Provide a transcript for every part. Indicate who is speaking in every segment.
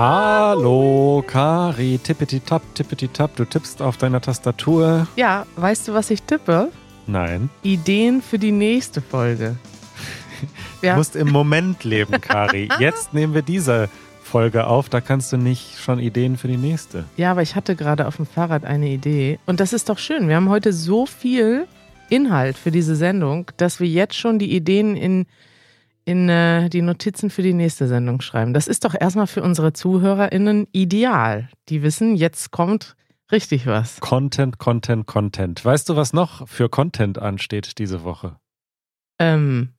Speaker 1: Hallo.
Speaker 2: Kari, tippity tap, tippity tap. Du tippst auf deiner Tastatur.
Speaker 1: Ja, weißt du, was ich tippe?
Speaker 2: Nein.
Speaker 1: Ideen für die nächste Folge.
Speaker 2: Du musst im Moment leben, Kari. Jetzt nehmen wir diese Folge auf. Da kannst du nicht schon Ideen für die nächste.
Speaker 1: Ja, aber ich hatte gerade auf dem Fahrrad eine Idee. Und das ist doch schön. Wir haben heute so viel Inhalt für diese Sendung, dass wir jetzt schon die Ideen in, in äh, die Notizen für die nächste Sendung schreiben. Das ist doch erstmal für unsere ZuhörerInnen ideal. Die wissen, jetzt kommt richtig was.
Speaker 2: Content, Content, Content. Weißt du, was noch für Content ansteht diese Woche?
Speaker 1: Ähm,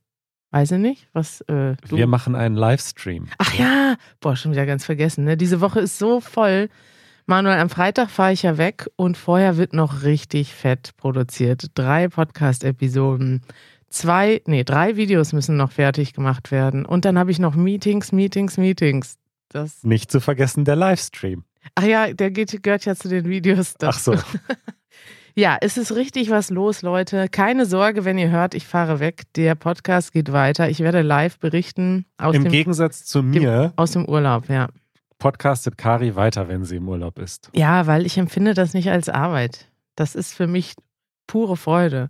Speaker 1: weiß ich nicht. Was, äh, du?
Speaker 2: Wir machen einen Livestream.
Speaker 1: Ach ja, boah, schon wieder ganz vergessen. Ne? Diese Woche ist so voll. Manuel, am Freitag fahre ich ja weg und vorher wird noch richtig fett produziert. Drei Podcast-Episoden, zwei, nee, drei Videos müssen noch fertig gemacht werden. Und dann habe ich noch Meetings, Meetings, Meetings. Das
Speaker 2: Nicht zu vergessen der Livestream.
Speaker 1: Ach ja, der geht, gehört ja zu den Videos.
Speaker 2: Ach so.
Speaker 1: ja, es ist richtig was los, Leute. Keine Sorge, wenn ihr hört, ich fahre weg. Der Podcast geht weiter. Ich werde live berichten aus,
Speaker 2: Im
Speaker 1: dem,
Speaker 2: Gegensatz zu mir
Speaker 1: aus dem Urlaub, ja.
Speaker 2: podcastet Kari weiter, wenn sie im Urlaub ist.
Speaker 1: Ja, weil ich empfinde das nicht als Arbeit. Das ist für mich pure Freude.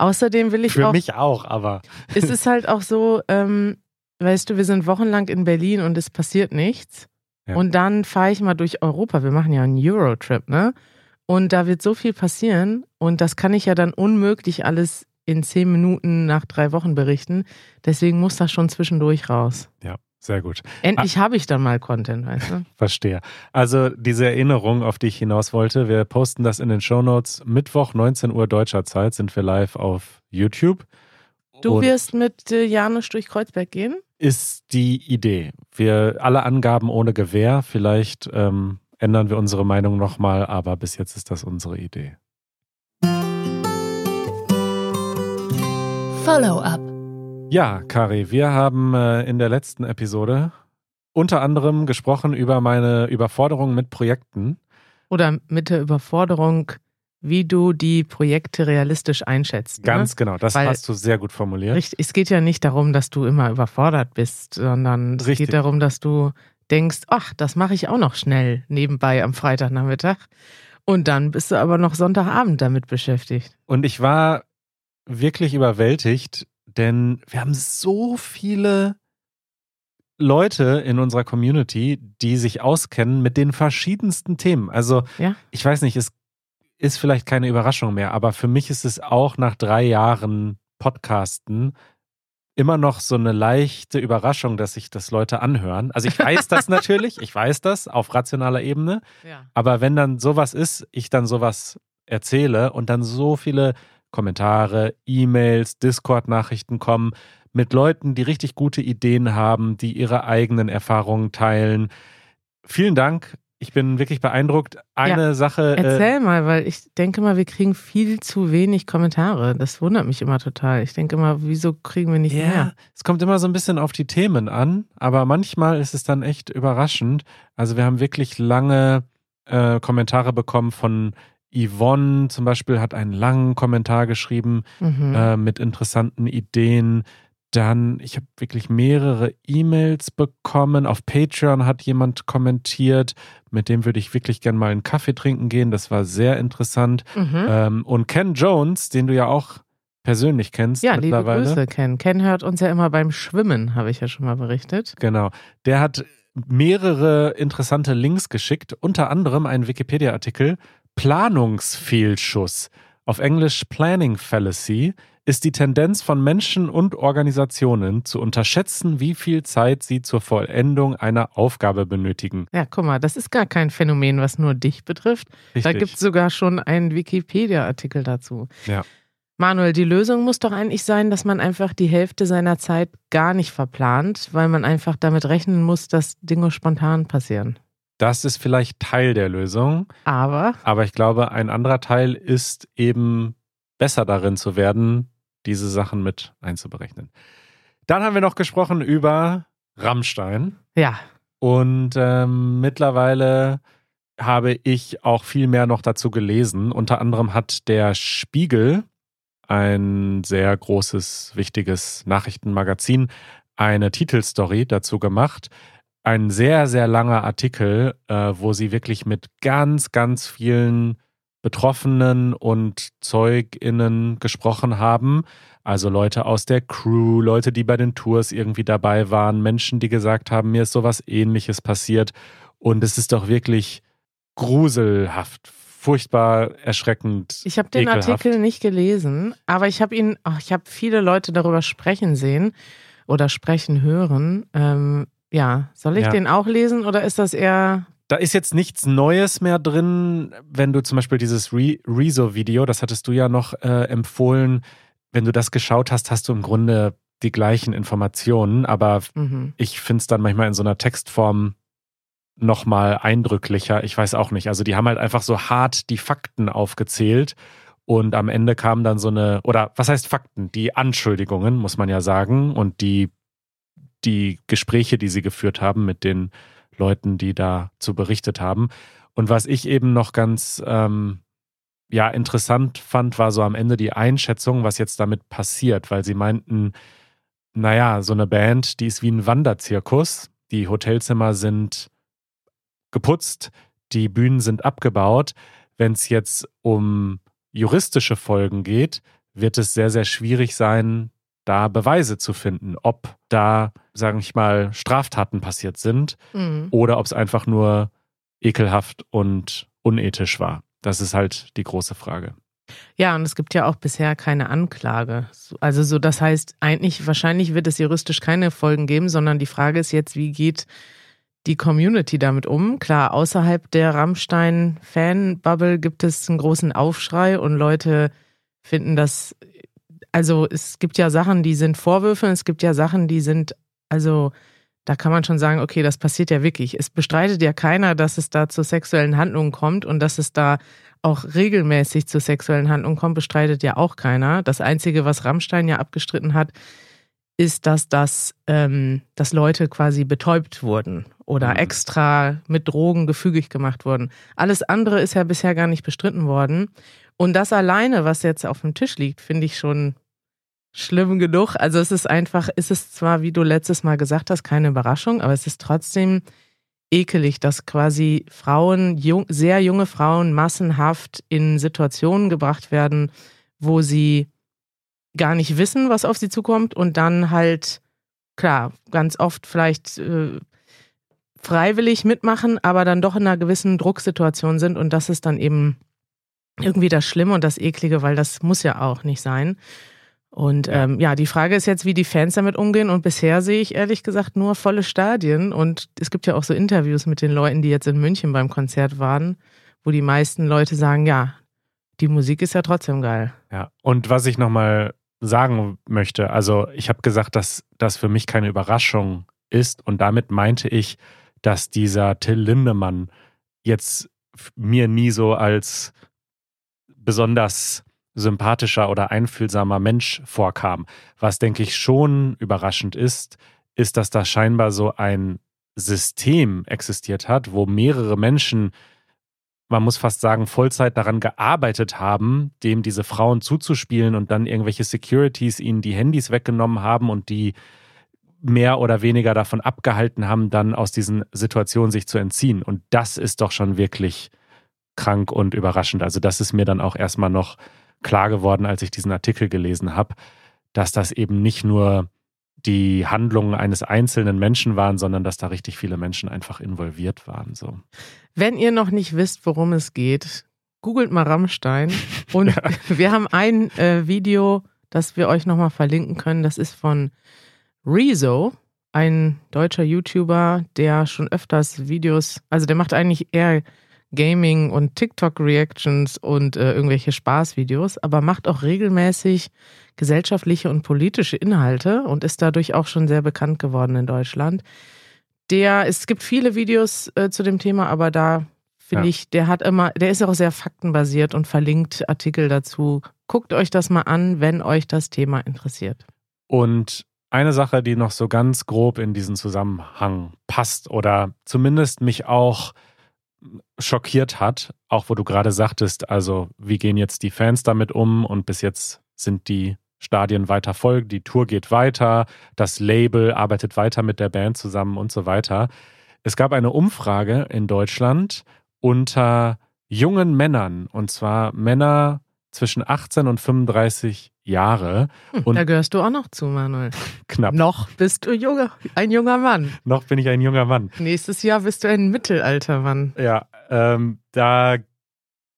Speaker 1: Außerdem will ich
Speaker 2: Für
Speaker 1: auch.
Speaker 2: mich auch, aber
Speaker 1: Es ist halt auch so, ähm, weißt du, wir sind wochenlang in Berlin und es passiert nichts.
Speaker 2: Ja.
Speaker 1: Und dann fahre ich mal durch Europa. Wir machen ja einen Eurotrip, ne? Und da wird so viel passieren und das kann ich ja dann unmöglich alles in zehn Minuten nach drei Wochen berichten. Deswegen muss das schon zwischendurch raus.
Speaker 2: Sehr gut.
Speaker 1: Endlich habe ich dann mal Content, weißt du?
Speaker 2: Verstehe. Also diese Erinnerung, auf die ich hinaus wollte, wir posten das in den Shownotes. Mittwoch, 19 Uhr deutscher Zeit, sind wir live auf YouTube.
Speaker 1: Du
Speaker 2: Und
Speaker 1: wirst mit äh, Janusz durch Kreuzberg gehen?
Speaker 2: ist die Idee. Wir alle Angaben ohne Gewähr. Vielleicht ähm, ändern wir unsere Meinung nochmal, aber bis jetzt ist das unsere Idee.
Speaker 3: Follow-up.
Speaker 2: Ja, Kari, wir haben äh, in der letzten Episode unter anderem gesprochen über meine Überforderung mit Projekten.
Speaker 1: Oder mit der Überforderung, wie du die Projekte realistisch einschätzt.
Speaker 2: Ganz genau, das
Speaker 1: Weil-
Speaker 2: hast du sehr gut formuliert.
Speaker 1: Richtig, es geht ja nicht darum, dass du immer überfordert bist, sondern es
Speaker 2: Richtig.
Speaker 1: geht darum, dass du denkst, ach, das mache ich auch noch schnell nebenbei am Freitagnachmittag. Und dann bist du aber noch Sonntagabend damit beschäftigt.
Speaker 2: Und ich war wirklich überwältigt, denn wir haben so viele Leute in unserer Community, die sich auskennen mit den verschiedensten Themen. Also
Speaker 1: Ja.
Speaker 2: ich weiß nicht, es ist vielleicht keine Überraschung mehr, aber für mich ist es auch nach drei Jahren Podcasten immer noch so eine leichte Überraschung, dass sich das Leute anhören. Also ich weiß das natürlich, ich weiß das auf rationaler Ebene,
Speaker 1: Ja.
Speaker 2: aber wenn dann sowas ist, ich dann sowas erzähle und dann so viele Kommentare, E-Mails, Discord-Nachrichten kommen mit Leuten, die richtig gute Ideen haben, die ihre eigenen Erfahrungen teilen. Vielen Dank. Ich bin wirklich beeindruckt. Eine Sache. Äh,
Speaker 1: Erzähl mal, weil ich denke mal, wir kriegen viel zu wenig Kommentare. Das wundert mich immer total. Ich denke immer, wieso kriegen wir nicht
Speaker 2: ja,
Speaker 1: mehr?
Speaker 2: es kommt immer so ein bisschen auf die Themen an, aber manchmal ist es dann echt überraschend. Also wir haben wirklich lange äh, Kommentare bekommen von Yvonne zum Beispiel hat einen langen Kommentar geschrieben
Speaker 1: Mhm.
Speaker 2: äh, mit interessanten Ideen. Dann, ich habe wirklich mehrere E-Mails bekommen. Auf Patreon hat jemand kommentiert, mit dem würde ich wirklich gern mal einen Kaffee trinken gehen. Das war sehr interessant.
Speaker 1: Mhm.
Speaker 2: Ähm, und Ken Jones, den du ja auch persönlich kennst
Speaker 1: ja, liebe
Speaker 2: mittlerweile.
Speaker 1: Grüße, Ken. Ken hört uns ja immer beim Schwimmen, habe ich ja schon mal berichtet.
Speaker 2: Genau. Der hat mehrere interessante Links geschickt, unter anderem einen Wikipedia-Artikel Planungsfehlschuss. Auf Englisch Planning Fallacy ist die Tendenz von Menschen und Organisationen zu unterschätzen, wie viel Zeit sie zur Vollendung einer Aufgabe benötigen.
Speaker 1: Ja, guck mal, das ist gar kein Phänomen, was nur dich betrifft. Da
Speaker 2: Richtig.
Speaker 1: gibt es sogar schon einen Wikipedia-Artikel dazu.
Speaker 2: Ja.
Speaker 1: Manuel, die Lösung muss doch eigentlich sein, dass man einfach die Hälfte seiner Zeit gar nicht verplant, weil man einfach damit rechnen muss, dass Dinge spontan passieren.
Speaker 2: Das ist vielleicht Teil der Lösung,
Speaker 1: Aber,
Speaker 2: aber ich glaube, ein anderer Teil ist eben besser darin zu werden, diese Sachen mit einzuberechnen. Dann haben wir noch gesprochen über Rammstein.
Speaker 1: ja,
Speaker 2: Und ähm, mittlerweile habe ich auch viel mehr noch dazu gelesen. Unter anderem hat der Spiegel, ein sehr großes, wichtiges Nachrichtenmagazin, eine Titelstory dazu gemacht. Ein sehr, sehr langer Artikel, äh, wo sie wirklich mit ganz, ganz vielen Betroffenen und ZeugInnen gesprochen haben. Also Leute aus der Crew, Leute, die bei den Tours irgendwie dabei waren, Menschen, die gesagt haben, mir ist sowas ähnliches passiert. Und es ist doch wirklich gruselhaft, furchtbar erschreckend.
Speaker 1: Ich habe den
Speaker 2: ekelhaft.
Speaker 1: Artikel nicht gelesen, aber ich habe ihn, ach, ich habe viele Leute darüber sprechen sehen oder sprechen hören. Ähm, ja, soll ich
Speaker 2: Ja.
Speaker 1: den auch lesen oder ist das eher
Speaker 2: Da ist jetzt nichts Neues mehr drin, wenn du zum Beispiel dieses Re Rezo-Video, das hattest du ja noch äh, empfohlen, wenn du das geschaut hast, hast du im Grunde die gleichen Informationen, aber
Speaker 1: mhm.
Speaker 2: ich finde es dann manchmal in so einer Textform nochmal eindrücklicher. Ich weiß auch nicht. Also die haben halt einfach so hart die Fakten aufgezählt und am Ende kam dann so eine, oder was heißt Fakten? Die Anschuldigungen, muss man ja sagen, und die, die Gespräche, die sie geführt haben mit den Leuten, die dazu berichtet haben. Und was ich eben noch ganz ähm, ja, interessant fand, war so am Ende die Einschätzung, was jetzt damit passiert, weil sie meinten, naja, so eine Band, die ist wie ein Wanderzirkus. Die Hotelzimmer sind geputzt, die Bühnen sind abgebaut. Wenn es jetzt um juristische Folgen geht, wird es sehr, sehr schwierig sein, da Beweise zu finden, ob da, sage ich mal, Straftaten passiert sind
Speaker 1: Mhm.
Speaker 2: oder ob es einfach nur ekelhaft und unethisch war. Das ist halt die große Frage.
Speaker 1: Ja, und es gibt ja auch bisher keine Anklage. So- Also so, das heißt, eigentlich, wahrscheinlich wird es juristisch keine Folgen geben, sondern die Frage ist jetzt, wie geht die Community damit um? Klar, außerhalb der Rammstein-Fan-Bubble gibt es einen großen Aufschrei und Leute finden das, also es gibt ja Sachen, die sind Vorwürfe, es gibt ja Sachen, die sind, also da kann man schon sagen, okay, das passiert ja wirklich. Es bestreitet ja keiner, dass es da zu sexuellen Handlungen kommt und dass es da auch regelmäßig zu sexuellen Handlungen kommt, bestreitet ja auch keiner. Das Einzige, was Rammstein ja abgestritten hat, ist, dass das, ähm, dass Leute quasi betäubt wurden oder
Speaker 2: Mhm.
Speaker 1: extra mit Drogen gefügig gemacht wurden. Alles andere ist ja bisher gar nicht bestritten worden. Und das alleine, was jetzt auf dem Tisch liegt, finde ich schon schlimm genug. Also es ist einfach, es ist zwar, wie du letztes Mal gesagt hast, keine Überraschung, aber es ist trotzdem ekelig, dass quasi Frauen, jung, sehr junge Frauen massenhaft in Situationen gebracht werden, wo sie gar nicht wissen, was auf sie zukommt und dann halt, klar, ganz oft vielleicht äh, freiwillig mitmachen, aber dann doch in einer gewissen Drucksituation sind und das ist dann eben irgendwie das Schlimme und das Eklige, weil das muss ja auch nicht sein. Und
Speaker 2: Ja.
Speaker 1: ähm, ja, die Frage ist jetzt, wie die Fans damit umgehen. Und bisher sehe ich ehrlich gesagt nur volle Stadien. Und es gibt ja auch so Interviews mit den Leuten, die jetzt in München beim Konzert waren, wo die meisten Leute sagen, ja, die Musik ist ja trotzdem geil.
Speaker 2: Ja, und was ich nochmal sagen möchte, also ich habe gesagt, dass das für mich keine Überraschung ist und damit meinte ich, dass dieser Till Lindemann jetzt mir nie so als besonders sympathischer oder einfühlsamer Mensch vorkam. Was, denke ich, schon überraschend ist, ist, dass da scheinbar so ein System existiert hat, wo mehrere Menschen man muss fast sagen, Vollzeit daran gearbeitet haben, dem diese Frauen zuzuspielen und dann irgendwelche Securities ihnen die Handys weggenommen haben und die mehr oder weniger davon abgehalten haben, dann aus diesen Situationen sich zu entziehen. Und das ist doch schon wirklich krank und überraschend. Also das ist mir dann auch erstmal noch klar geworden, als ich diesen Artikel gelesen habe, dass das eben nicht nur die Handlungen eines einzelnen Menschen waren, sondern dass da richtig viele Menschen einfach involviert waren. So.
Speaker 1: Wenn ihr noch nicht wisst, worum es geht, googelt mal Rammstein. Und wir haben ein äh, Video, das wir euch nochmal verlinken können. Das ist von Rezo, ein deutscher YouTuber, der schon öfters Videos, also der macht eigentlich eher Gaming und TikTok-Reactions und äh, irgendwelche Spaßvideos, aber macht auch regelmäßig gesellschaftliche und politische Inhalte und ist dadurch auch schon sehr bekannt geworden in Deutschland. Der, es gibt viele Videos äh, zu dem Thema, aber da finde
Speaker 2: Ja.
Speaker 1: ich, der hat immer, der ist auch sehr faktenbasiert und verlinkt Artikel dazu. Guckt euch das mal an, wenn euch das Thema interessiert.
Speaker 2: Und eine Sache, die noch so ganz grob in diesen Zusammenhang passt oder zumindest mich auch schockiert hat, auch wo du gerade sagtest, also wie gehen jetzt die Fans damit um und bis jetzt sind die Stadien weiter folgen. Die Tour geht weiter, das Label arbeitet weiter mit der Band zusammen und so weiter. Es gab eine Umfrage in Deutschland unter jungen Männern, und zwar Männer zwischen 18 und 35 Jahre.
Speaker 1: Hm,
Speaker 2: Und
Speaker 1: da gehörst du auch noch zu, Manuel.
Speaker 2: knapp.
Speaker 1: Noch bist du junge, ein junger Mann.
Speaker 2: Noch bin ich ein junger Mann.
Speaker 1: Nächstes Jahr bist du ein Mittelaltermann.
Speaker 2: Ja, ähm, da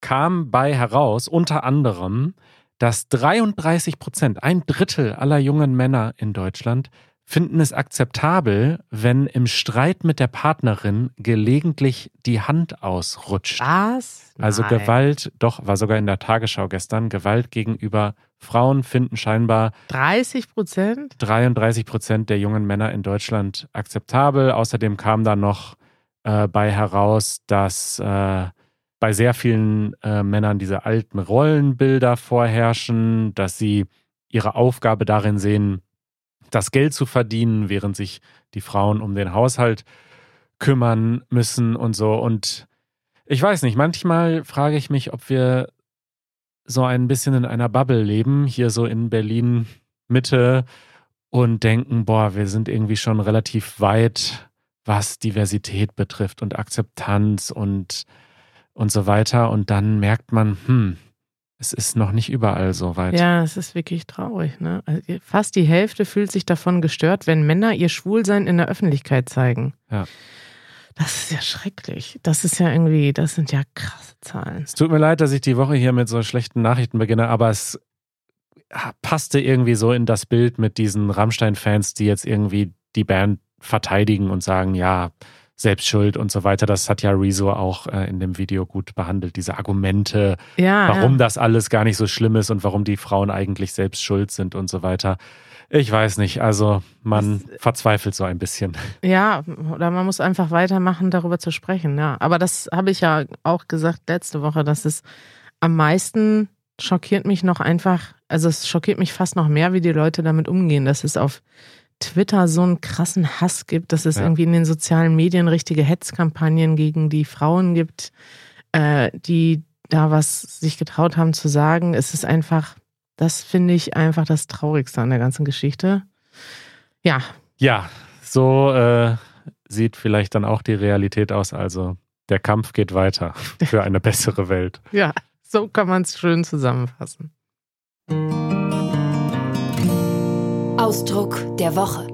Speaker 2: kam bei heraus unter anderem, dass 33 Prozent, ein Drittel aller jungen Männer in Deutschland, finden es akzeptabel, wenn im Streit mit der Partnerin gelegentlich die Hand ausrutscht.
Speaker 1: Was?
Speaker 2: Also
Speaker 1: Nein.
Speaker 2: Gewalt, doch, war sogar in der Tagesschau gestern, Gewalt gegenüber Frauen finden scheinbar
Speaker 1: 30 Prozent?
Speaker 2: 33 Prozent der jungen Männer in Deutschland akzeptabel. Außerdem kam da noch äh, bei heraus, dass äh, bei sehr vielen äh, Männern diese alten Rollenbilder vorherrschen, dass sie ihre Aufgabe darin sehen, das Geld zu verdienen, während sich die Frauen um den Haushalt kümmern müssen und so. Und ich weiß nicht, manchmal frage ich mich, ob wir so ein bisschen in einer Bubble leben, hier so in Berlin Mitte und denken, boah, wir sind irgendwie schon relativ weit, was Diversität betrifft und Akzeptanz und, und so weiter. Und dann merkt man, hm, es ist noch nicht überall so weit.
Speaker 1: Ja, es ist wirklich traurig. Ne? Also fast die Hälfte fühlt sich davon gestört, wenn Männer ihr Schwulsein in der Öffentlichkeit zeigen.
Speaker 2: Ja.
Speaker 1: Das ist ja schrecklich. Das ist ja irgendwie, das sind ja krasse Zahlen.
Speaker 2: Es tut mir leid, dass ich die Woche hier mit so schlechten Nachrichten beginne, aber es passte irgendwie so in das Bild mit diesen Rammstein-Fans, die jetzt irgendwie die Band verteidigen und sagen, ja, Selbstschuld und so weiter. Das hat ja Rezo auch äh, in dem Video gut behandelt, diese Argumente,
Speaker 1: Ja,
Speaker 2: warum
Speaker 1: ja.
Speaker 2: das alles gar nicht so schlimm ist und warum die Frauen eigentlich selbst schuld sind und so weiter. Ich weiß nicht, also man verzweifelt so ein bisschen.
Speaker 1: Ja, oder man muss einfach weitermachen, darüber zu sprechen. Ja, aber das habe ich ja auch gesagt letzte Woche, dass es am meisten schockiert mich noch einfach, also es schockiert mich fast noch mehr, wie die Leute damit umgehen, dass es auf Twitter so einen krassen Hass gibt, dass es
Speaker 2: Ja.
Speaker 1: irgendwie in den sozialen Medien richtige Hetzkampagnen gegen die Frauen gibt, äh, die da was sich getraut haben zu sagen. Es ist einfach, das finde ich einfach das Traurigste an der ganzen Geschichte. Ja,
Speaker 2: Ja, so äh, sieht vielleicht dann auch die Realität aus. Also der Kampf geht weiter für eine bessere Welt.
Speaker 1: Ja, so kann man es schön zusammenfassen.
Speaker 3: Ausdruck der Woche.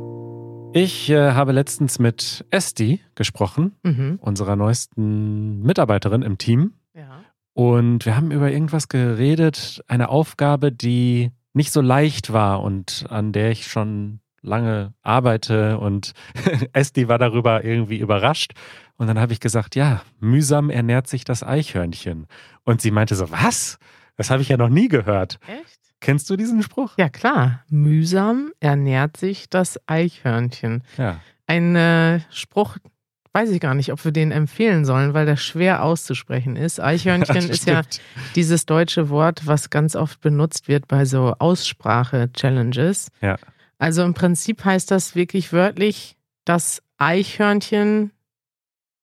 Speaker 2: Ich äh, habe letztens mit Esti gesprochen,
Speaker 1: Mhm.
Speaker 2: unserer neuesten Mitarbeiterin im Team.
Speaker 1: Ja.
Speaker 2: Und wir haben über irgendwas geredet, eine Aufgabe, die nicht so leicht war und an der ich schon lange arbeite. Und Esti war darüber irgendwie überrascht. Und dann habe ich gesagt, ja, mühsam ernährt sich das Eichhörnchen. Und sie meinte so, was? Das habe ich ja noch nie gehört.
Speaker 1: Echt?
Speaker 2: Kennst du diesen Spruch?
Speaker 1: Ja, klar. Mühsam ernährt sich das Eichhörnchen.
Speaker 2: Ja.
Speaker 1: Ein äh, Spruch, weiß ich gar nicht, ob wir den empfehlen sollen, weil der schwer auszusprechen ist. Eichhörnchen
Speaker 2: Das
Speaker 1: ist ja dieses deutsche Wort, was ganz oft benutzt wird bei so Aussprache-Challenges.
Speaker 2: Ja.
Speaker 1: Also im Prinzip heißt das wirklich wörtlich, das Eichhörnchen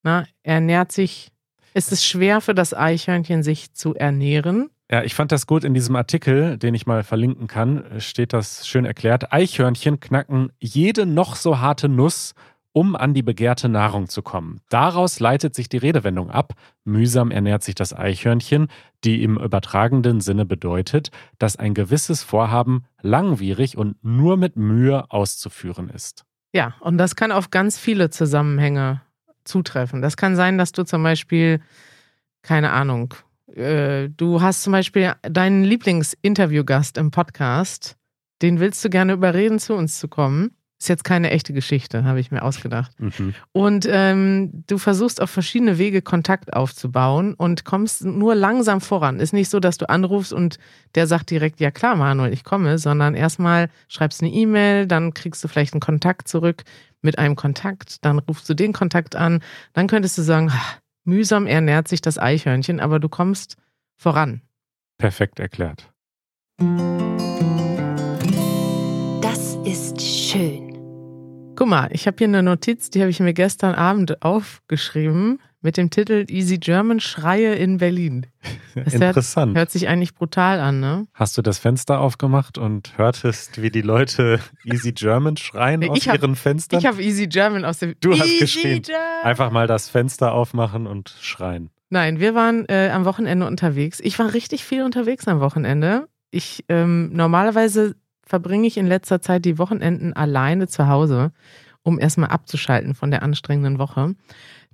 Speaker 1: na, ernährt sich, ist es schwer für das Eichhörnchen, sich zu ernähren.
Speaker 2: Ja, ich fand das gut in diesem Artikel, den ich mal verlinken kann, steht das schön erklärt. Eichhörnchen knacken jede noch so harte Nuss, um an die begehrte Nahrung zu kommen. Daraus leitet sich die Redewendung ab. Mühsam ernährt sich das Eichhörnchen, die im übertragenden Sinne bedeutet, dass ein gewisses Vorhaben langwierig und nur mit Mühe auszuführen ist.
Speaker 1: Ja, und das kann auf ganz viele Zusammenhänge zutreffen. Das kann sein, dass du zum Beispiel, keine Ahnung, äh, du hast zum Beispiel deinen Lieblingsinterviewgast im Podcast, den willst du gerne überreden, zu uns zu kommen. Ist jetzt keine echte Geschichte, habe ich mir ausgedacht.
Speaker 2: Mhm.
Speaker 1: Und ähm, du versuchst auf verschiedene Wege Kontakt aufzubauen und kommst nur langsam voran. Ist nicht so, dass du anrufst und der sagt direkt, ja klar, Manuel, ich komme, sondern erstmal schreibst eine E-Mail, dann kriegst du vielleicht einen Kontakt zurück mit einem Kontakt, dann rufst du den Kontakt an, dann könntest du sagen, "Ah, mühsam ernährt sich das Eichhörnchen, aber du kommst voran.
Speaker 2: Perfekt erklärt.
Speaker 3: Das ist schön.
Speaker 1: Guck mal, ich habe hier eine Notiz, die habe ich mir gestern Abend aufgeschrieben mit dem Titel Easy German Schreie in Berlin. Das hört,
Speaker 2: Interessant.
Speaker 1: hört sich eigentlich brutal an, ne?
Speaker 2: Hast du das Fenster aufgemacht und hörtest, wie die Leute Easy German schreien
Speaker 1: Nee,
Speaker 2: aus
Speaker 1: ich hab-
Speaker 2: ihren Fenstern?
Speaker 1: Ich habe Easy German aus dem
Speaker 2: Du hast
Speaker 1: Easy
Speaker 2: geschrien.
Speaker 1: German.
Speaker 2: Einfach mal das Fenster aufmachen und schreien.
Speaker 1: Nein, wir waren äh, am Wochenende unterwegs. Ich war richtig viel unterwegs am Wochenende. Ich ähm, normalerweise verbringe ich in letzter Zeit die Wochenenden alleine zu Hause, um erstmal abzuschalten von der anstrengenden Woche.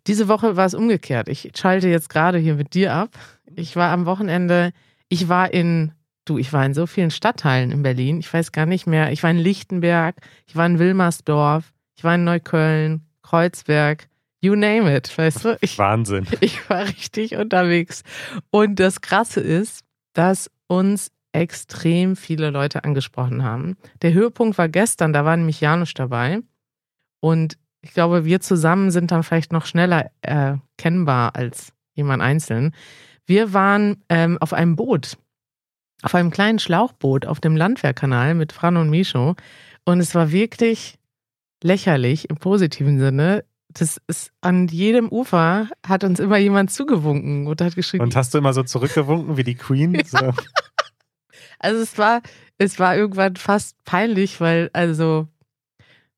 Speaker 1: Diese Woche war es umgekehrt. Ich schalte jetzt gerade hier mit dir ab. Ich war am Wochenende, ich war in, du, ich war in so vielen Stadtteilen in Berlin. Ich weiß gar nicht mehr. Ich war in Lichtenberg, ich war in Wilmersdorf, ich war in Neukölln, Kreuzberg, you name it, weißt du? Ich,
Speaker 2: Wahnsinn.
Speaker 1: ich war richtig unterwegs. Und das Krasse ist, dass uns extrem viele Leute angesprochen haben. Der Höhepunkt war gestern, da war nämlich Janusz dabei. Und ich glaube, wir zusammen sind dann vielleicht noch schneller erkennbar als jemand einzeln. Wir waren ähm, auf einem Boot, auf einem kleinen Schlauchboot auf dem Landwehrkanal mit Fran und Micho. Und es war wirklich lächerlich im positiven Sinne. Das ist an jedem Ufer hat uns immer jemand zugewunken und hat geschrieben.
Speaker 2: Und hast du immer so zurückgewunken wie die Queen? So.
Speaker 1: Also es war, es war irgendwann fast peinlich, weil, also,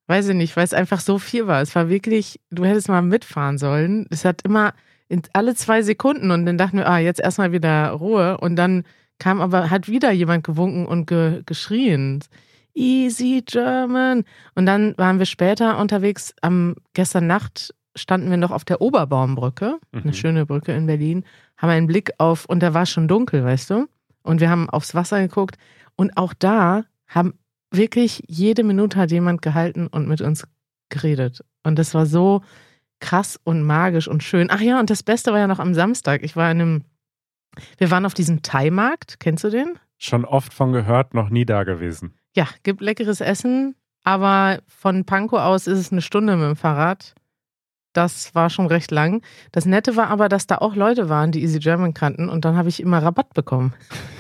Speaker 1: weiß ich nicht, weil es einfach so viel war. Es war wirklich, du hättest mal mitfahren sollen. Es hat immer in, alle zwei Sekunden und dann dachten wir, ah, jetzt erstmal wieder Ruhe. Und dann kam aber, hat wieder jemand gewunken und ge, geschrien. Easy German. Und dann waren wir später unterwegs. Am gestern Nacht standen wir noch auf der Oberbaumbrücke, eine
Speaker 2: Mhm.
Speaker 1: schöne Brücke in Berlin, haben einen Blick auf, und da war schon dunkel, weißt du? Und wir haben aufs Wasser geguckt. Und auch da haben wirklich jede Minute hat jemand gehalten und mit uns geredet. Und das war so krass und magisch und schön. Ach ja, und das Beste war ja noch am Samstag. Ich war in einem, wir waren auf diesem Thai-Markt. Kennst du den?
Speaker 2: Schon oft von gehört, noch nie da gewesen.
Speaker 1: Ja, gibt leckeres Essen, aber von Pankow aus ist es eine Stunde mit dem Fahrrad. Das war schon recht lang. Das Nette war aber, dass da auch Leute waren, die Easy German kannten und dann habe ich immer Rabatt bekommen.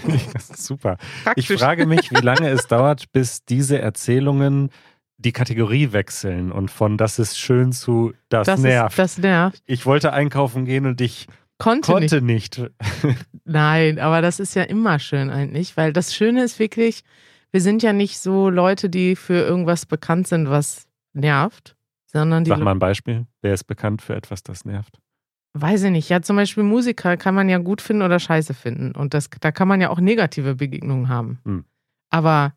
Speaker 2: Super. Ich
Speaker 1: Praktisch.
Speaker 2: frage mich, wie lange es dauert, bis diese Erzählungen die Kategorie wechseln und von das ist schön zu das,
Speaker 1: das
Speaker 2: nervt.
Speaker 1: Ist, das nervt.
Speaker 2: ich wollte einkaufen gehen und ich
Speaker 1: Konnte, nicht.
Speaker 2: konnte nicht.
Speaker 1: Nein, aber das ist ja immer schön eigentlich, weil das Schöne ist wirklich, wir sind ja nicht so Leute, die für irgendwas bekannt sind, was nervt, sondern die,
Speaker 2: Sag mal ein Beispiel. Wer ist bekannt für etwas, das nervt?
Speaker 1: weiß ich nicht, ja zum Beispiel Musiker kann man ja gut finden oder scheiße finden und das, da kann man ja auch negative Begegnungen haben.
Speaker 2: Hm.
Speaker 1: Aber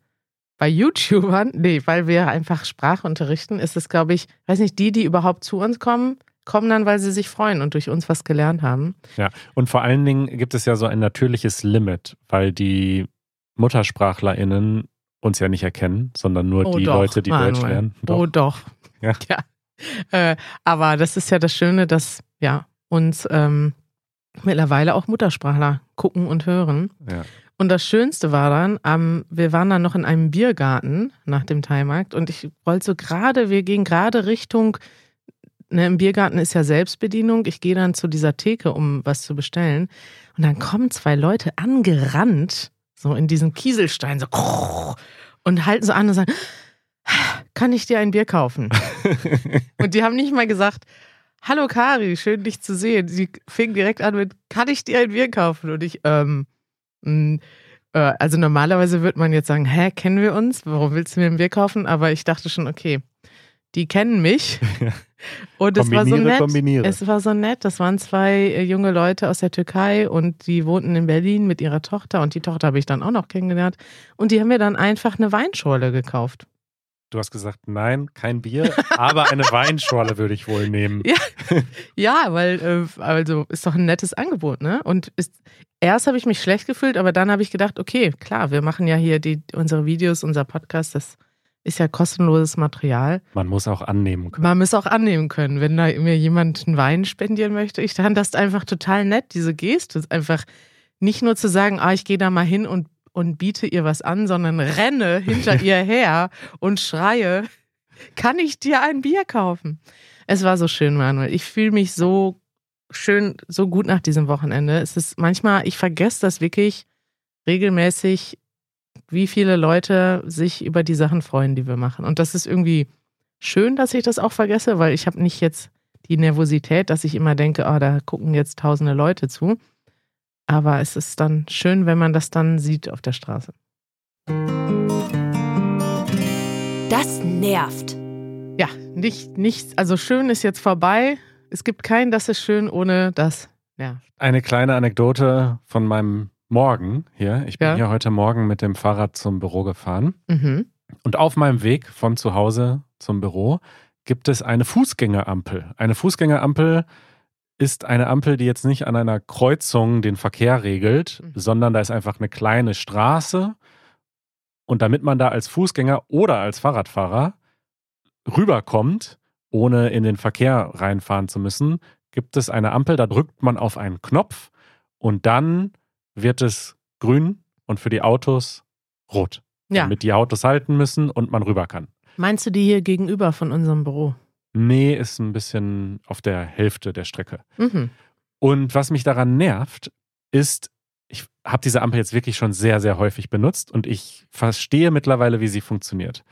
Speaker 1: bei YouTubern, nee, weil wir einfach Sprache unterrichten, ist es, glaube ich, weiß nicht, die, die überhaupt zu uns kommen, kommen dann, weil sie sich freuen und durch uns was gelernt haben.
Speaker 2: Ja, und vor allen Dingen gibt es ja so ein natürliches Limit, weil die MuttersprachlerInnen uns ja nicht erkennen, sondern nur
Speaker 1: Oh
Speaker 2: die
Speaker 1: doch,
Speaker 2: Leute, die Deutsch
Speaker 1: Manuel.
Speaker 2: lernen.
Speaker 1: Oh doch.
Speaker 2: Ja.
Speaker 1: Äh, aber das ist ja das Schöne, dass ja uns ähm, mittlerweile auch Muttersprachler gucken und hören.
Speaker 2: Ja.
Speaker 1: Und das Schönste war dann, ähm, wir waren dann noch in einem Biergarten nach dem Thaimarkt und ich wollte so gerade, wir gehen gerade Richtung, ne, im Biergarten ist ja Selbstbedienung, ich gehe dann zu dieser Theke, um was zu bestellen und dann kommen zwei Leute angerannt, so in diesen Kieselstein, so und halten so an und sagen, kann ich dir ein Bier kaufen? und die haben nicht mal gesagt, hallo Kari, schön dich zu sehen. Sie fing direkt an mit, kann ich dir ein Bier kaufen? Und ich, ähm, mh, äh, also normalerweise würde man jetzt sagen, hä, kennen wir uns? Warum willst du mir ein Bier kaufen? Aber ich dachte schon, okay, die kennen mich. Und es war so nett.
Speaker 2: kombiniere.
Speaker 1: Es war so nett. Das waren zwei äh, junge Leute aus der Türkei und die wohnten in Berlin mit ihrer Tochter und die Tochter habe ich dann auch noch kennengelernt. Und die haben mir dann einfach eine Weinschorle gekauft.
Speaker 2: Du hast gesagt, nein, kein Bier, aber eine Weinschorle würde ich wohl nehmen.
Speaker 1: Ja. Ja, weil, äh, also ist doch ein nettes Angebot, ne? Und ist, erst habe ich mich schlecht gefühlt, aber dann habe ich gedacht, okay, klar, wir machen ja hier die, unsere Videos, unser Podcast, das ist ja kostenloses Material.
Speaker 2: Man muss auch annehmen können.
Speaker 1: Man muss auch annehmen können, wenn da mir jemand einen Wein spendieren möchte. Ich fand das einfach total nett, diese Geste. Einfach nicht nur zu sagen, ah, ich gehe da mal hin und, und biete ihr was an, sondern renne hinter ihr her und schreie, kann ich dir ein Bier kaufen? Es war so schön, Manuel. Ich fühle mich so schön, so gut nach diesem Wochenende. Es ist manchmal, ich vergesse das wirklich regelmäßig, wie viele Leute sich über die Sachen freuen, die wir machen. Und das ist irgendwie schön, dass ich das auch vergesse, weil ich habe nicht jetzt die Nervosität, dass ich immer denke, oh, da gucken jetzt tausende Leute zu. Aber es ist dann schön, wenn man das dann sieht auf der Straße.
Speaker 3: Das nervt.
Speaker 1: Ja, nicht, nicht, also schön ist jetzt vorbei. Es gibt kein Das ist schön ohne das. Ja.
Speaker 2: Eine kleine Anekdote von meinem Morgen hier. Ich bin
Speaker 1: Ja.
Speaker 2: hier heute Morgen mit dem Fahrrad zum Büro gefahren.
Speaker 1: Mhm.
Speaker 2: Und auf meinem Weg von zu Hause zum Büro gibt es eine Fußgängerampel. Eine Fußgängerampel ist eine Ampel, die jetzt nicht an einer Kreuzung den Verkehr regelt,
Speaker 1: Mhm.
Speaker 2: sondern da ist einfach eine kleine Straße. Und damit man da als Fußgänger oder als Fahrradfahrer rüberkommt, ohne in den Verkehr reinfahren zu müssen, gibt es eine Ampel, da drückt man auf einen Knopf und dann wird es grün und für die Autos rot
Speaker 1: Ja.
Speaker 2: damit die Autos halten müssen und man rüber kann.
Speaker 1: Meinst du die hier gegenüber von unserem Büro?
Speaker 2: Nee, ist ein bisschen auf der Hälfte der Strecke.
Speaker 1: Mhm.
Speaker 2: Und was mich daran nervt, ist, ich habe diese Ampel jetzt wirklich schon sehr, sehr häufig benutzt und ich verstehe mittlerweile, wie sie funktioniert.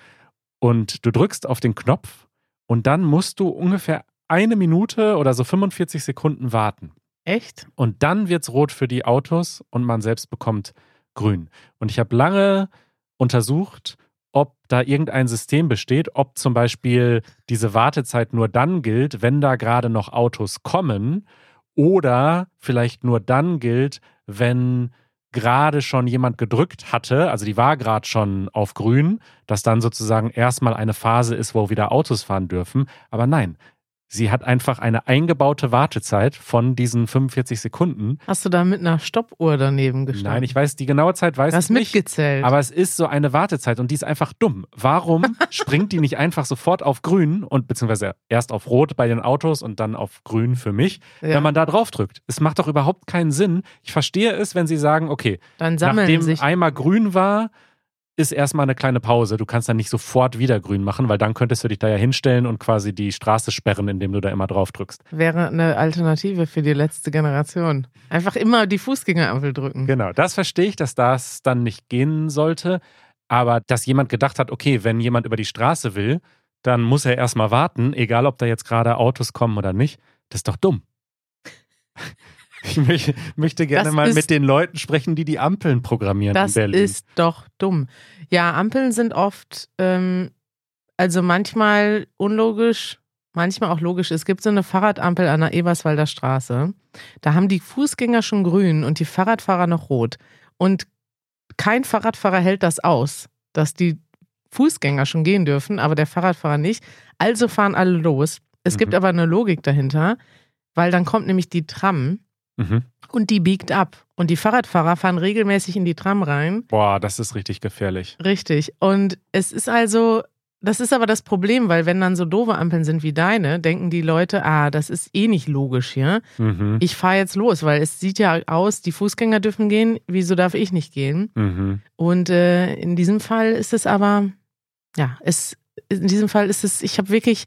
Speaker 2: Und du drückst auf den Knopf und dann musst du ungefähr eine Minute oder so 45 Sekunden warten.
Speaker 1: Echt?
Speaker 2: Und dann wird es rot für die Autos und man selbst bekommt grün. Und ich habe lange untersucht, ob da irgendein System besteht, ob zum Beispiel diese Wartezeit nur dann gilt, wenn da gerade noch Autos kommen oder vielleicht nur dann gilt, wenn gerade schon jemand gedrückt hatte, also die war gerade schon auf grün, dass dann sozusagen erstmal eine Phase ist, wo wieder Autos fahren dürfen. Aber nein, sie hat einfach eine eingebaute Wartezeit von diesen 45 Sekunden.
Speaker 1: Hast du da mit einer Stoppuhr daneben gestanden?
Speaker 2: Nein, ich weiß, die genaue Zeit weiß
Speaker 1: Du hast
Speaker 2: ich nicht.
Speaker 1: mitgezählt.
Speaker 2: Aber es ist so eine Wartezeit und die ist einfach dumm. Warum springt die nicht einfach sofort auf grün und beziehungsweise erst auf rot bei den Autos und dann auf grün für mich,
Speaker 1: ja.
Speaker 2: wenn man da drauf drückt? Es macht doch überhaupt keinen Sinn. Ich verstehe es, wenn sie sagen, okay,
Speaker 1: Dann
Speaker 2: nachdem
Speaker 1: sich.
Speaker 2: einmal grün war, ist erstmal eine kleine Pause. Du kannst dann nicht sofort wieder grün machen, weil dann könntest du dich da ja hinstellen und quasi die Straße sperren, indem du da immer drauf drückst.
Speaker 1: Wäre eine Alternative für die letzte Generation. Einfach immer die Fußgängerampel drücken.
Speaker 2: Genau, das verstehe ich, dass das dann nicht gehen sollte. Aber dass jemand gedacht hat, okay, wenn jemand über die Straße will, dann muss er erstmal warten, egal ob da jetzt gerade Autos kommen oder nicht. Das ist doch dumm. Ich möchte, möchte gerne
Speaker 1: Das
Speaker 2: mal
Speaker 1: ist-
Speaker 2: mit den Leuten sprechen, die die Ampeln programmieren
Speaker 1: Das
Speaker 2: in Berlin.
Speaker 1: ist doch dumm. Ja, Ampeln sind oft, ähm, also manchmal unlogisch, manchmal auch logisch. Es gibt so eine Fahrradampel an der Eberswalder Straße. Da haben die Fußgänger schon grün und die Fahrradfahrer noch rot. Und kein Fahrradfahrer hält das aus, dass die Fußgänger schon gehen dürfen, aber der Fahrradfahrer nicht. Also fahren alle los. Es gibt
Speaker 2: Mhm.
Speaker 1: aber eine Logik dahinter, weil dann kommt nämlich die Tram
Speaker 2: Mhm.
Speaker 1: und die biegt ab. Und die Fahrradfahrer fahren regelmäßig in die Tram rein.
Speaker 2: Boah, das ist richtig gefährlich.
Speaker 1: Richtig. Und es ist also, das ist aber das Problem, weil wenn dann so doofe Ampeln sind wie deine, denken die Leute, ah, das ist eh nicht logisch hier.
Speaker 2: Mhm.
Speaker 1: Ich fahre jetzt los, weil es sieht ja aus, die Fußgänger dürfen gehen, wieso darf ich nicht gehen?
Speaker 2: Mhm.
Speaker 1: Und äh, in diesem Fall ist es aber, ja, es, in diesem Fall ist es, ich habe wirklich,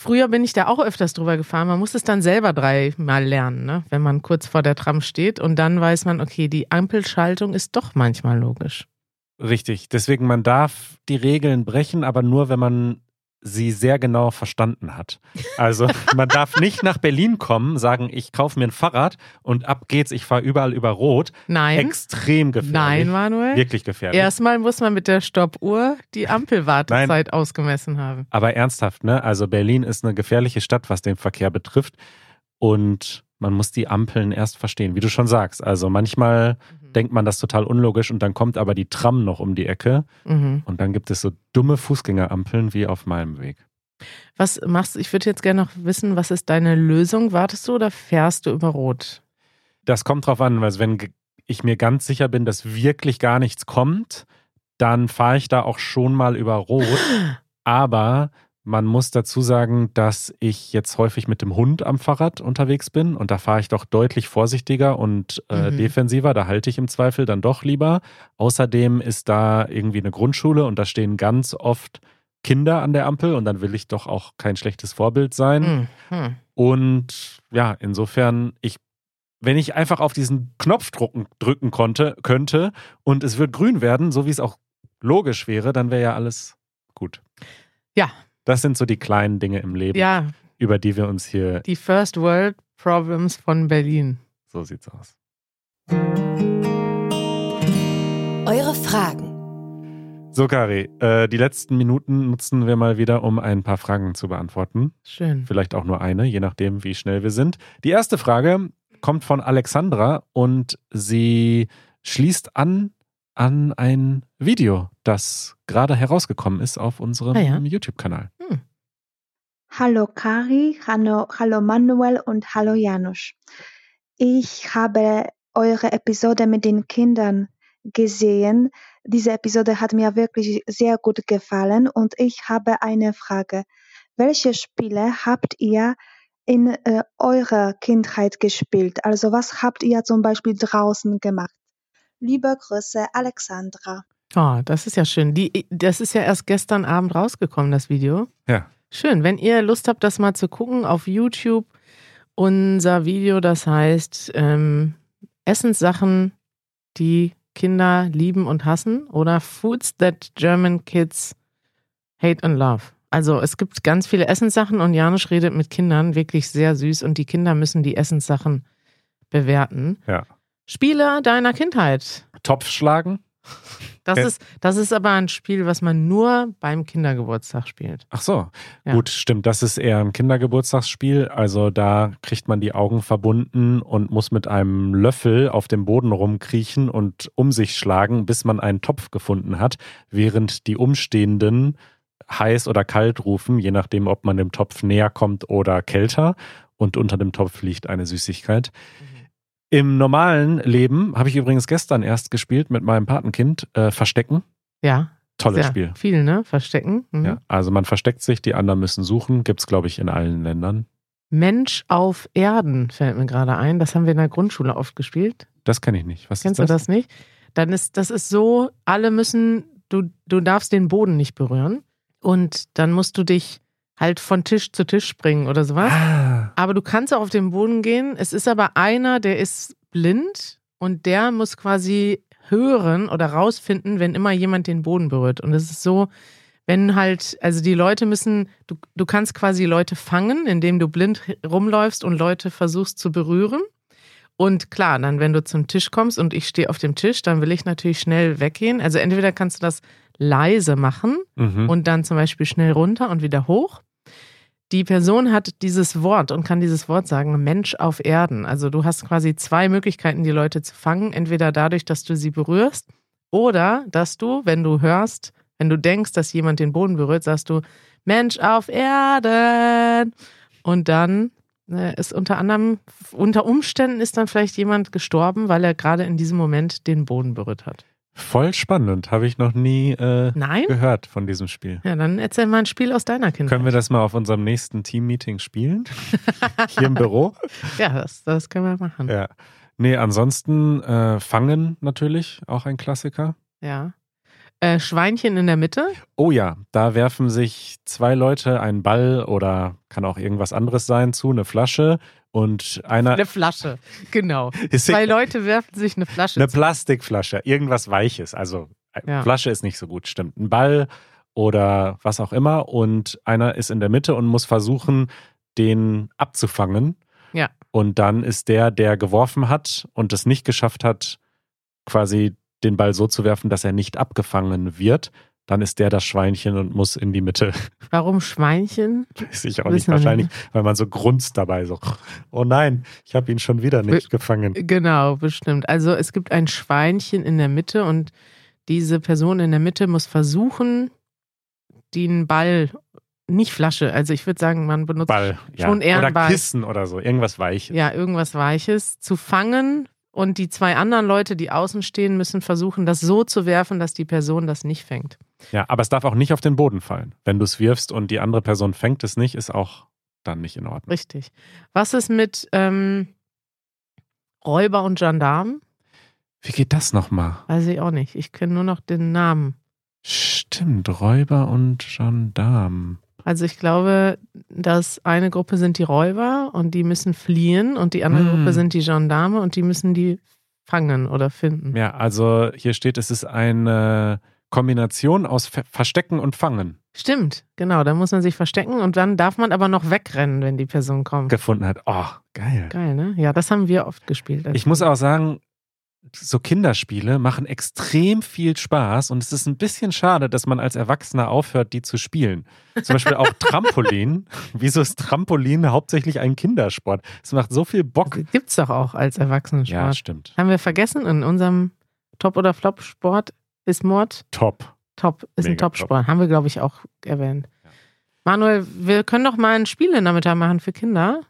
Speaker 1: früher bin ich da auch öfters drüber gefahren, man muss es dann selber dreimal lernen, ne? wenn man kurz vor der Tram steht und dann weiß man, okay, die Ampelschaltung ist doch manchmal logisch.
Speaker 2: Richtig. Deswegen, man darf die Regeln brechen, aber nur, wenn man sie sehr genau verstanden hat. Also man darf nicht nach Berlin kommen, sagen, ich kaufe mir ein Fahrrad und ab geht's, ich fahre überall über Rot.
Speaker 1: Nein,
Speaker 2: Extrem gefährlich.
Speaker 1: nein, Manuel.
Speaker 2: Wirklich gefährlich.
Speaker 1: Erstmal muss man mit der Stoppuhr die Ampelwartezeit ausgemessen haben.
Speaker 2: Aber ernsthaft, ne? Also Berlin ist eine gefährliche Stadt, was den Verkehr betrifft. Und man muss die Ampeln erst verstehen, wie du schon sagst. Also manchmal denkt man das total unlogisch und dann kommt aber die Tram noch um die Ecke
Speaker 1: Mhm.
Speaker 2: und dann gibt es so dumme Fußgängerampeln wie auf meinem Weg.
Speaker 1: Was machst du? Ich würde jetzt gerne noch wissen, was ist deine Lösung? Wartest du oder fährst du über Rot?
Speaker 2: Das kommt drauf an, weil wenn ich mir ganz sicher bin, dass wirklich gar nichts kommt, dann fahre ich da auch schon mal über Rot. Aber man muss dazu sagen, dass ich jetzt häufig mit dem Hund am Fahrrad unterwegs bin und da fahre ich doch deutlich vorsichtiger und äh,
Speaker 1: Mhm.
Speaker 2: defensiver. Da halte ich im Zweifel dann doch lieber. Außerdem ist da irgendwie eine Grundschule und da stehen ganz oft Kinder an der Ampel und dann will ich doch auch kein schlechtes Vorbild sein.
Speaker 1: Mhm.
Speaker 2: Und ja, insofern, ich, wenn ich einfach auf diesen Knopf drücken, drücken konnte, könnte und es wird grün werden, so wie es auch logisch wäre, dann wäre ja alles gut.
Speaker 1: Ja.
Speaker 2: Das sind so die kleinen Dinge im Leben.
Speaker 1: Ja,
Speaker 2: über die wir uns hier.
Speaker 1: Die First World Problems von Berlin.
Speaker 2: So sieht's aus.
Speaker 3: Eure Fragen.
Speaker 2: So, Kari, äh, die letzten Minuten nutzen wir mal wieder, um ein paar Fragen zu beantworten.
Speaker 1: Schön.
Speaker 2: Vielleicht auch nur eine, je nachdem, wie schnell wir sind. Die erste Frage kommt von Alexandra und sie schließt an an ein Video, das gerade herausgekommen ist auf unserem
Speaker 1: Ah ja.
Speaker 2: YouTube-Kanal.
Speaker 4: Hallo Kari, hallo, hallo Manuel und hallo Janusz. Ich habe eure Episode mit den Kindern gesehen. Diese Episode hat mir wirklich sehr gut gefallen und ich habe eine Frage. Welche Spiele habt ihr in äh, eurer Kindheit gespielt? Also was habt ihr zum Beispiel draußen gemacht? Liebe Grüße, Alexandra.
Speaker 1: Oh, das ist ja schön. Die, das ist ja erst gestern Abend rausgekommen, das Video.
Speaker 2: Ja.
Speaker 1: Schön. Wenn ihr Lust habt, das mal zu gucken auf YouTube, unser Video, das heißt ähm, Essenssachen, die Kinder lieben und hassen oder Foods that German Kids hate and love. Also es gibt ganz viele Essenssachen und Janusz redet mit Kindern wirklich sehr süß und die Kinder müssen die Essenssachen bewerten.
Speaker 2: Ja.
Speaker 1: Spiele deiner Kindheit.
Speaker 2: Topf schlagen?
Speaker 1: Das,
Speaker 2: Okay.
Speaker 1: ist, das ist aber ein Spiel, was man nur beim Kindergeburtstag spielt.
Speaker 2: Ach so.
Speaker 1: Ja.
Speaker 2: Gut, stimmt. Das ist eher ein Kindergeburtstagsspiel. Also da kriegt man die Augen verbunden und muss mit einem Löffel auf dem Boden rumkriechen und um sich schlagen, bis man einen Topf gefunden hat, während die Umstehenden heiß oder kalt rufen, je nachdem, ob man dem Topf näher kommt oder kälter. Und unter dem Topf liegt eine Süßigkeit. Im normalen Leben habe ich übrigens gestern erst gespielt mit meinem Patenkind äh, Verstecken.
Speaker 1: Ja.
Speaker 2: Tolles Spiel.
Speaker 1: Viel, ne? Verstecken. Mhm.
Speaker 2: Ja, also man versteckt sich, die anderen müssen suchen. Gibt es, glaube ich, in allen Ländern.
Speaker 1: Mensch auf Erden fällt mir gerade ein. Das haben wir in der Grundschule oft gespielt.
Speaker 2: Das kenne ich nicht. Was
Speaker 1: Kennst
Speaker 2: ist
Speaker 1: du
Speaker 2: das?
Speaker 1: das nicht? Dann ist, das ist so, alle müssen, du, du darfst den Boden nicht berühren. Und dann musst du dich halt von Tisch zu Tisch springen oder sowas.
Speaker 2: Ah,
Speaker 1: Aber du kannst auch auf den Boden gehen. Es ist aber einer, der ist blind und der muss quasi hören oder rausfinden, wenn immer jemand den Boden berührt. Und es ist so, wenn halt, also die Leute müssen, du, du kannst quasi Leute fangen, indem du blind rumläufst und Leute versuchst zu berühren. Und klar, dann, wenn du zum Tisch kommst und ich stehe auf dem Tisch, dann will ich natürlich schnell weggehen. Also entweder kannst du das leise machen
Speaker 2: mhm.
Speaker 1: und dann zum Beispiel schnell runter und wieder hoch. Die Person hat dieses Wort und kann dieses Wort sagen, Mensch auf Erden. Also du hast quasi zwei Möglichkeiten, die Leute zu fangen. Entweder dadurch, dass du sie berührst oder dass du, wenn du hörst, wenn du denkst, dass jemand den Boden berührt, sagst du, Mensch auf Erden. Und dann äh, ist unter anderem, unter Umständen ist dann vielleicht jemand gestorben, weil er gerade in diesem Moment den Boden berührt hat.
Speaker 2: Voll spannend. Habe ich noch nie äh, gehört von diesem Spiel.
Speaker 1: Ja, dann erzähl mal ein Spiel aus deiner Kindheit.
Speaker 2: Können wir das mal auf unserem nächsten Team-Meeting spielen? Hier im Büro?
Speaker 1: Ja, das, das können wir machen. Ja.
Speaker 2: Ja. Nee, ansonsten äh, Fangen natürlich, auch ein Klassiker.
Speaker 1: Äh, Schweinchen in der Mitte.
Speaker 2: Oh ja, da werfen sich zwei Leute einen Ball oder kann auch irgendwas anderes sein zu, eine Flasche und einer
Speaker 1: Eine Flasche. Genau. Zwei Leute werfen sich eine Flasche
Speaker 2: eine
Speaker 1: zu.
Speaker 2: Plastikflasche, irgendwas Weiches. Also äh,
Speaker 1: Ja.
Speaker 2: Flasche ist nicht so gut, stimmt. Ein Ball oder was auch immer und einer ist in der Mitte und muss versuchen, den abzufangen.
Speaker 1: Ja.
Speaker 2: Und dann ist der, der geworfen hat und es nicht geschafft hat, quasi den Ball so zu werfen, dass er nicht abgefangen wird. Dann ist der das Schweinchen und muss in die Mitte.
Speaker 1: Warum Schweinchen?
Speaker 2: Weiß ich auch
Speaker 1: Wissen
Speaker 2: nicht.
Speaker 1: wir nicht.
Speaker 2: Wahrscheinlich, weil man so grunzt dabei. So, oh nein, ich habe ihn schon wieder nicht gefangen.
Speaker 1: Genau, bestimmt. Also es gibt ein Schweinchen in der Mitte und diese Person in der Mitte muss versuchen, den Ball, nicht Flasche, also ich würde sagen, man benutzt
Speaker 2: Ball. Ja.
Speaker 1: schon eher
Speaker 2: oder
Speaker 1: Ball.
Speaker 2: Kissen oder so. Irgendwas Weiches.
Speaker 1: ja irgendwas Weiches zu fangen und die zwei anderen Leute, die außen stehen, müssen versuchen, das so zu werfen, dass die Person das nicht fängt.
Speaker 2: Ja, aber es darf auch nicht auf den Boden fallen. Wenn du es wirfst und die andere Person fängt es nicht, ist auch dann nicht in Ordnung.
Speaker 1: Richtig. Was ist mit ähm, Räuber und Gendarmen?
Speaker 2: Wie geht das nochmal?
Speaker 1: Weiß ich auch nicht. Ich kenne nur noch den Namen.
Speaker 2: Stimmt, Räuber und Gendarm.
Speaker 1: Also ich glaube, dass eine Gruppe sind die Räuber und die müssen fliehen und die andere
Speaker 2: Hm.
Speaker 1: Gruppe sind die Gendarme und die müssen die fangen oder finden.
Speaker 2: Ja, also hier steht, es ist eine Kombination aus Ver Verstecken und Fangen
Speaker 1: Stimmt, genau. Da muss man sich verstecken und dann darf man aber noch wegrennen, wenn die Person kommt.
Speaker 2: gefunden hat. Oh, geil.
Speaker 1: Geil, ne? Ja, das haben wir oft gespielt.
Speaker 2: Ich muss auch sagen, so Kinderspiele machen extrem viel Spaß und es ist ein bisschen schade, dass man als Erwachsener aufhört, die zu spielen. Zum Beispiel auch Trampolin. Wieso ist Trampolin hauptsächlich ein Kindersport? Es macht so viel Bock.
Speaker 1: Gibt's doch auch als Erwachsenensport.
Speaker 2: Ja, stimmt.
Speaker 1: haben wir vergessen, in unserem Top- oder Flop-Sport ist Mord
Speaker 2: Top.
Speaker 1: top, ist ein
Speaker 2: Mega
Speaker 1: Top-Sport. Haben wir, glaube ich, auch erwähnt. Manuel, wir können doch mal ein Spiel in der Mitte machen für Kinder.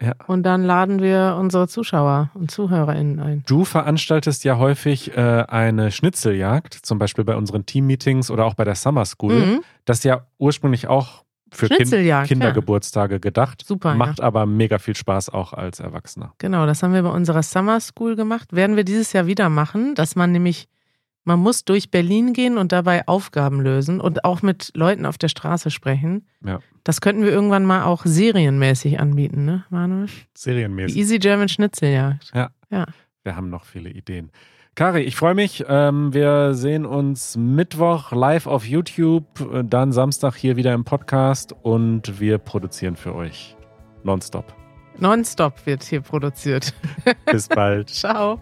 Speaker 2: Ja.
Speaker 1: Und dann laden wir unsere Zuschauer und ZuhörerInnen ein.
Speaker 2: Du veranstaltest ja häufig äh, eine Schnitzeljagd, zum Beispiel bei unseren Teammeetings oder auch bei der Summer School.
Speaker 1: Mhm.
Speaker 2: Das ist ja ursprünglich auch für kind Kindergeburtstage gedacht.
Speaker 1: Super,
Speaker 2: Macht aber mega viel Spaß auch als Erwachsener.
Speaker 1: Genau, das haben wir bei unserer Summer School gemacht. Werden wir dieses Jahr wieder machen, dass man nämlich, man muss durch Berlin gehen und dabei Aufgaben lösen und auch mit Leuten auf der Straße sprechen.
Speaker 2: Ja.
Speaker 1: Das könnten wir irgendwann mal auch serienmäßig anbieten, ne, Manuel? Die
Speaker 2: Serienmäßig.
Speaker 1: Easy German Schnitzeljagd.
Speaker 2: Wir haben noch viele Ideen. Kari, ich freue mich. Ähm, wir sehen uns Mittwoch live auf YouTube, äh, dann Samstag hier wieder im Podcast und wir produzieren für euch nonstop.
Speaker 1: Nonstop wird hier produziert.
Speaker 2: Bis bald.
Speaker 1: Ciao.